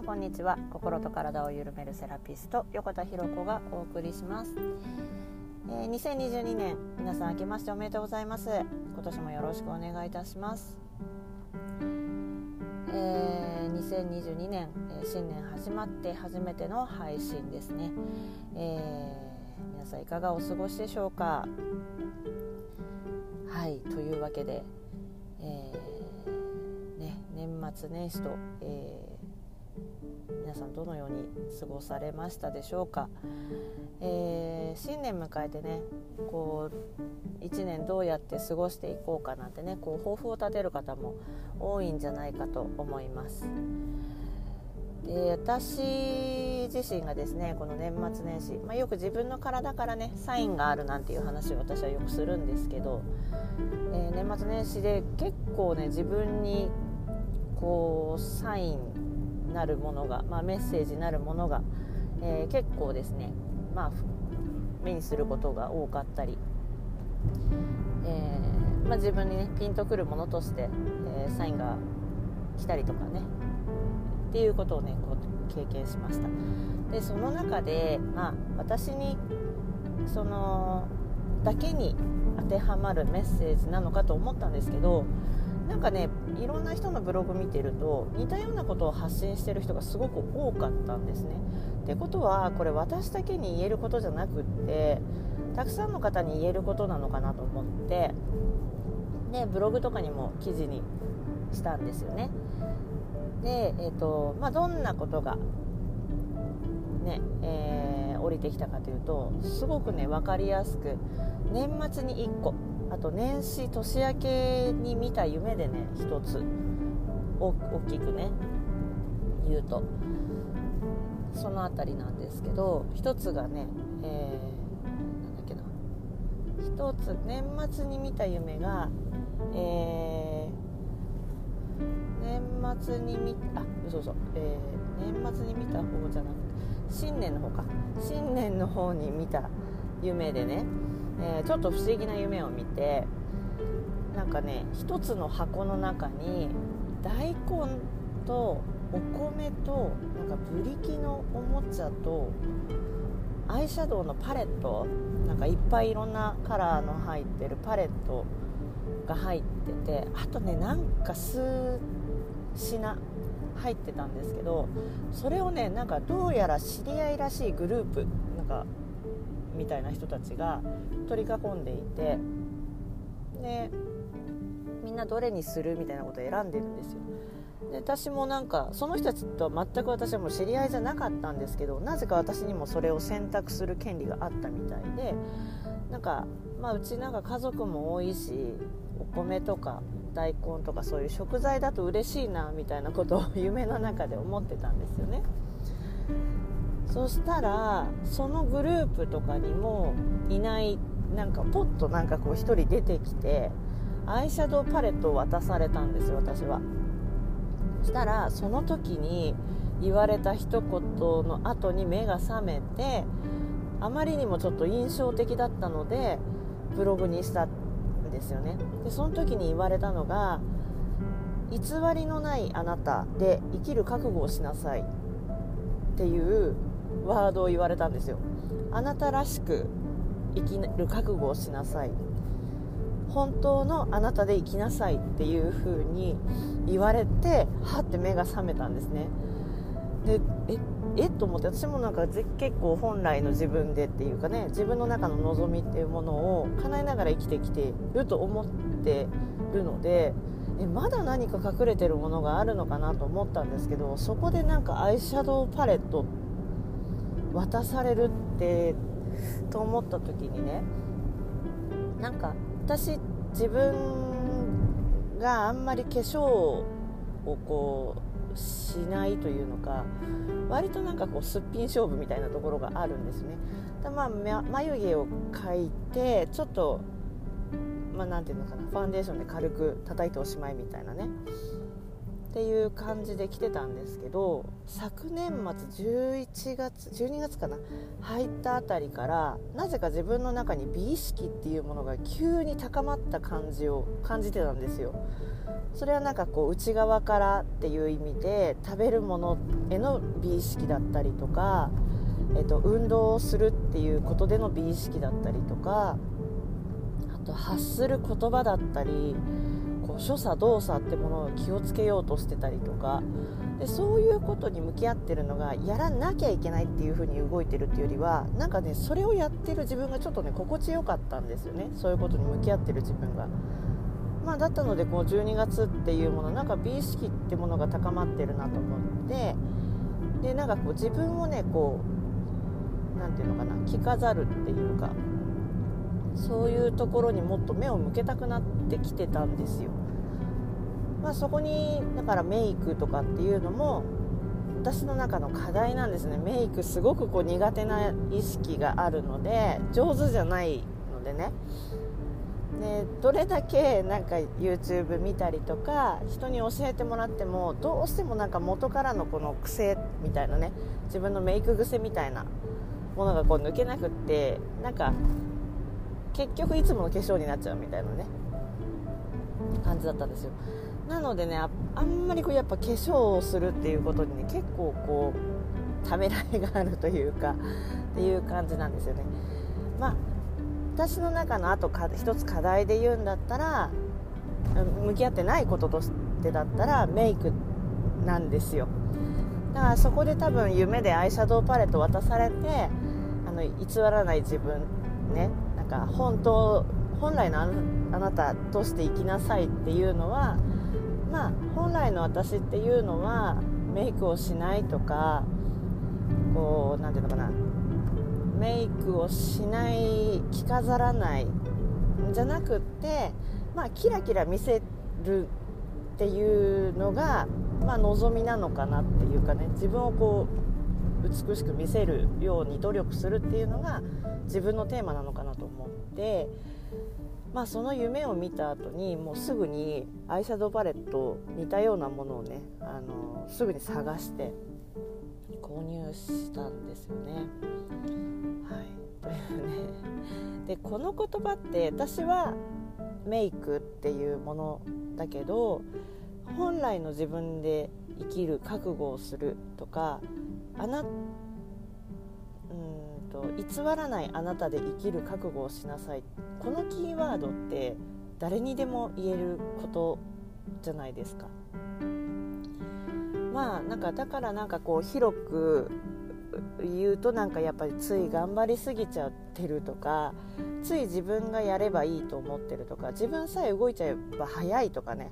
んこんにちは。心と体を緩めるセラピスト横田博子がお送りします、えー、2022年皆さん明けましておめでとうございます。今年もよろしくお願いいたします。えー、2022年、え、新年始まって初めての配信ですね、えー、皆さんいかがお過ごしでしょうか？はいというわけで、えーね、年末年始と、えー、皆さんどのように過ごされましたでしょうか、えー、新年迎えてねこう1年どうやって過ごしていこうかなんてねこう抱負を立てる方も多いんじゃないかと思います。で私自身がですねこの年末年始、まあ、よく自分の体からねサインがあるなんていう話を私はよくするんですけど、えー、年末年始で結構ね自分にこうサインなるものが、まあ、メッセージなるものが、えー、結構ですね、まあ、目にすることが多かったり、えー、まあ、自分にねピンとくるものとして、え、サインが来たりとかねっていうことをねこう経験しました。でその中で、まあ、私にそのだけに当てはまるメッセージなのかと思ったんですけどなんかねいろんな人のブログ見てると似たようなことを発信してる人がすごく多かったんですね。ってことはこれ私だけに言えることじゃなくってたくさんの方に言えることなのかなと思ってでブログとかにも記事にしたんですよね。で、えーとまあ、どんなことがね、えー、降りてきたかというとすごくね分かりやすく年末に1個あと年始年明けに見た夢でね1つ大きくね言うと。その辺りなんですけど1つがね、えー、なんだっけな。1つ年末に見た夢が、えー、年末に見あそうそう、えー、年末に見た方じゃなくて新年の方か。新年の方に見た夢でねえー、ちょっと不思議な夢を見てなんかね一つの箱の中に大根とお米となんかブリキのおもちゃとアイシャドウのパレットなんかいっぱいいろんなカラーの入ってるパレットが入っててあとねなんか数品入ってたんですけどそれをねなんかどうやら知り合いらしいグループなんかみたいな人たちが取り囲んでいてでみんなどれにするみたいなことを選んでるんですよ。で私もなんかその人たちとは全く私はもう知り合いじゃなかったんですけどなぜか私にもそれを選択する権利があったみたいでなんか、まあ、うちなんか家族も多いしお米とか大根とかそういう食材だと嬉しいなみたいなことを 夢の中で思ってたんですよね。そしたらそのグループとかにもいないなんかポッとなんかこう1人出てきてアイシャドウパレットを渡されたんですよ私は。そしたらその時に言われた一言の後に目が覚めてあまりにもちょっと印象的だったのでブログにしたんですよね。でその時に言われたのが偽りのないあなたで生きる覚悟をしなさいっていうワードを言われたんですよ。あなたらしく生きる覚悟をしなさい。本当のあなたで生きなさいっていう風に言われてはって目が覚めたんですね。でええと思って私もなんか結構本来の自分でっていうかね自分の中の望みっていうものを叶えながら生きてきていると思ってるのでえまだ何か隠れてるものがあるのかなと思ったんですけどそこでなんかアイシャドウパレット渡されるってと思った時にねなんか私自分があんまり化粧をこうしないというのか割となんかこうすっぴん勝負みたいなところがあるんですね。でまあ、眉毛を描いてちょっとまあ、ていうのかなファンデーションで軽く叩いておしまいみたいなねっていう感じで来てたんですけど昨年末11月12月かな入ったあたりからなぜか自分の中に美意識っていうものが急に高まった感じを感じてたんですよ。それはなんかこう内側からっていう意味で食べるものへの美意識だったりとか、えっと、運動をするっていうことでの美意識だったりとかあと発する言葉だったり所作動作ってものを気をつけようとしてたりとかでそういうことに向き合ってるのがやらなきゃいけないっていう風に動いてるっていうよりはなんかねそれをやってる自分がちょっとね心地よかったんですよねそういうことに向き合ってる自分が。まあ、だったのでこう12月っていうものなんか美意識ってものが高まってるなと思ってでなんかこう自分をねこう何て言うのかな着飾るっていうかそういうところにもっと目を向けたくなってきてたんですよ。まあ、そこにだからメイクとかっていうのも私の中の課題なんですね。メイクすごくこう苦手な意識があるので上手じゃないのでね。でどれだけなんか YouTube 見たりとか人に教えてもらってもどうしてもなんか元からのこの癖みたいなね自分のメイク癖みたいなものがこう抜けなくってなんか結局いつもの化粧になっちゃうみたいなね感じだったんですよ。なのでねあんまりこうやっぱ化粧をするっていうことにね結構こうためらいがあるというか っていう感じなんですよね。まあ私の中のあと一つ課題で言うんだったら向き合ってないこととしてだったらメイクなんですよ。だからそこで多分夢でアイシャドウパレット渡されてあの偽らない自分ねなんか本当本来のあなたとして生きなさいっていうのはまあ本来の私っていうのはメイクをしないとかこう何て言うのかな。メイクをしない着飾らない。じゃなくってまあキラキラ見せるっていうのがまあ望みなのかなっていうかね。自分をこう美しく見せるように努力するっていうのが自分のテーマなのかなと思って。まあその夢を見た後にもうすぐにアイシャドウパレット似たようなものをねあのすぐに探して購入したんですよね。はいというねでこの言葉って私はメイクっていうものだけど本来の自分で生きる覚悟をするとかあなうんと偽らないあなたで生きる覚悟をしなさいこのキーワードって誰にでも言えることじゃないですか。まあなんかだからなんかこう広く言うとなんかやっぱりつい頑張りすぎちゃってるとかつい自分がやればいいと思ってるとか自分さえ動いちゃえば早いとかね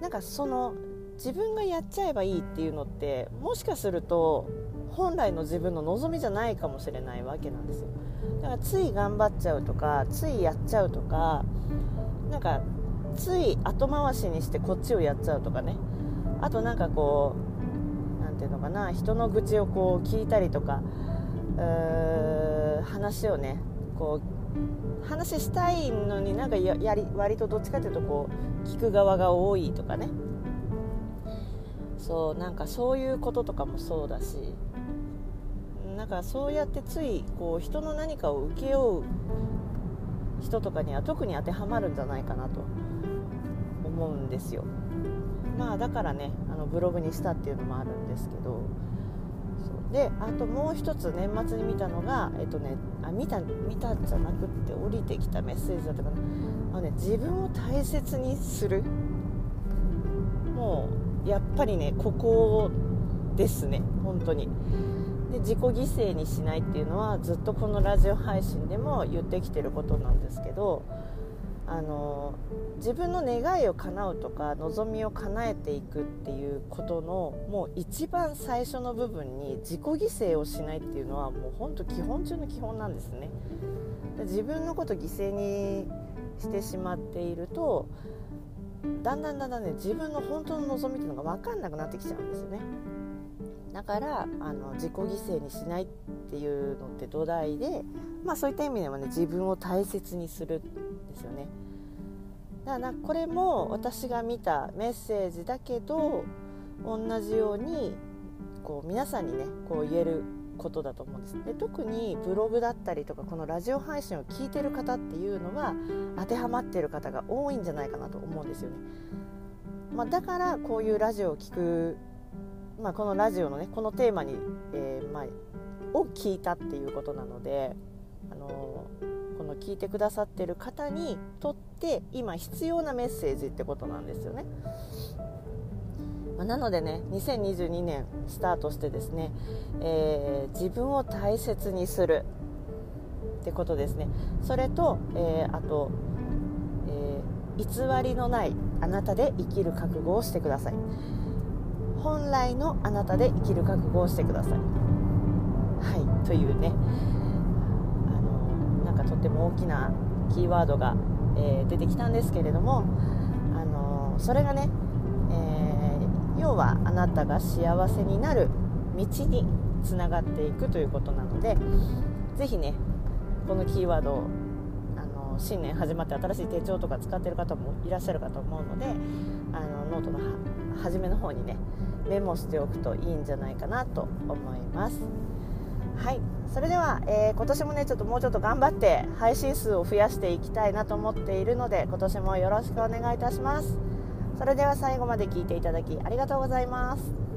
なんかその自分がやっちゃえばいいっていうのってもしかすると本来の自分の望みじゃないかもしれないわけなんですよ。だからつい頑張っちゃうとかついやっちゃうとかなんかつい後回しにしてこっちをやっちゃうとかね。あとなんかこう何て言うのかな人の愚痴をこう聞いたりとか話をねこう話したいのになんかやり割とどっちかというとこう聞く側が多いとかね。そうなんかそういうこととかもそうだし。なんかそうやってついこう人の何かを請け負う人とかには特に当てはまるんじゃないかなと思うんですよ。まあだからねあのブログにしたっていうのもあるんですけど。であともう一つ年末に見たのがえっとねあ見た見たじゃなくって降りてきたメッセージだったかな。あの、ね、自分を大切にする。もうやっぱりねここですね本当に。で自己犠牲にしないっていうのはずっとこのラジオ配信でも言ってきてることなんですけどあの自分の願いを叶うとか望みを叶えていくっていうことのもう一番最初の部分に自己犠牲をしないっていうのはもう本当基本中の基本なんですね。自分のこと犠牲にしてしまっているとだんだんだんだんね自分の本当の望みっていうのが分かんなくなってきちゃうんですよね。だからあの自己犠牲にしないっていうのって土台で、まあ、そういった意味ではね自分を大切にするんですよね。だからこれも私が見たメッセージだけど同じようにこう皆さんにねこう言えることだと思うんです。で特にブログだったりとかこのラジオ配信を聞いてる方っていうのは当てはまってる方が多いんじゃないかなと思うんですよね、まあ、だからこういうラジオを聞く、まあ、このラジオのねこのテーマに、えー、まあ、を聞いたっていうことなので、あのー、この聞いてくださってる方にとって今必要なメッセージってことなんですよね。まあ、なのでね2022年スタートしてですね、えー、自分を大切にするってことですねそれと、え、あと、え、偽りのないあなたで生きる覚悟をしてください本来のあなたで生きる覚悟をしてください。はいというね。あのなんかとっても大きなキーワードが、えー、出てきたんですけれどもあのそれがね、えー要はあなたが幸せになる道につながっていくということなので是非ねこのキーワードをあの新年始まって新しい手帳とか使ってる方もいらっしゃるかと思うのであのノートの初めの方にねメモしておくといいんじゃないかなと思います。はいそれでは、えー、今年もねちょっともうちょっと頑張って配信数を増やしていきたいなと思っているので今年もよろしくお願いいたします。それでは最後まで聞いていただきありがとうございます。